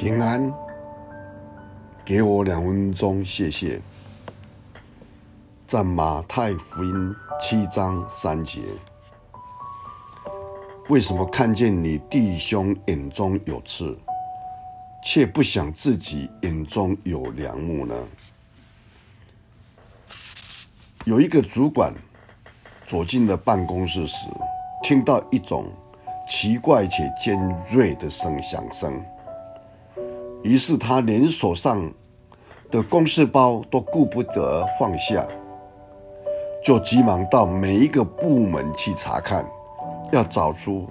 平安，给我两分钟，谢谢。在马太福音七章三节，为什么看见你弟兄眼中有刺，却不想自己眼中有梁木呢？有一个主管走进了办公室时，听到一种奇怪且尖锐的声响声。于是他连手上的公事包都顾不得放下，就急忙到每一个部门去查看，要找出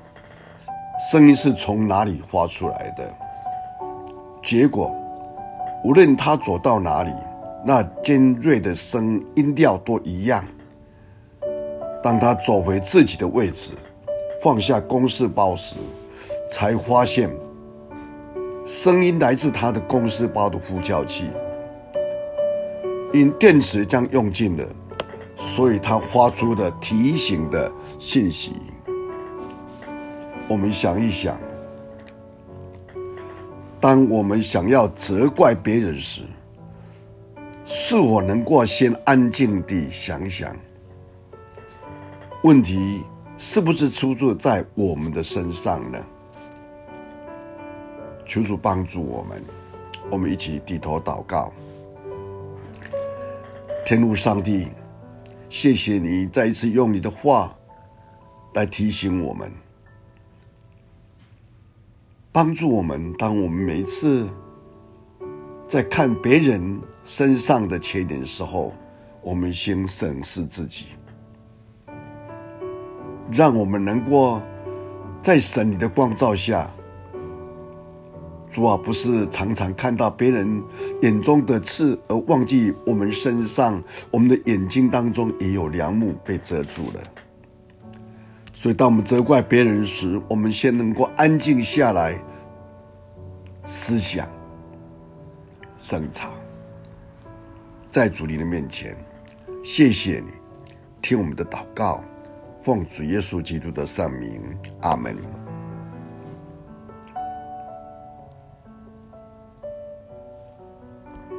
声音是从哪里发出来的。结果，无论他走到哪里，那尖锐的声音调都一样。当他走回自己的位置，放下公事包时，才发现。声音来自他的公司包的呼叫器，因电池将用尽了，所以他发出的提醒的信息。我们想一想，当我们想要责怪别人时，是否能够先安静地想想，问题是不是出现在我们的身上呢？求主帮助我们，我们一起低头祷告。天父上帝，谢谢你再一次用你的话来提醒我们，帮助我们。当我们每一次在看别人身上的缺点的时候，我们先审视自己，让我们能够在神你的光照下。主啊，不是常常看到别人眼中的刺，而忘记我们身上、我们的眼睛当中也有良木被遮住了。所以，当我们责怪别人时，我们先能够安静下来，思想、审查，在主你的面前，谢谢你听我们的祷告，奉主耶稣基督的圣名，阿门。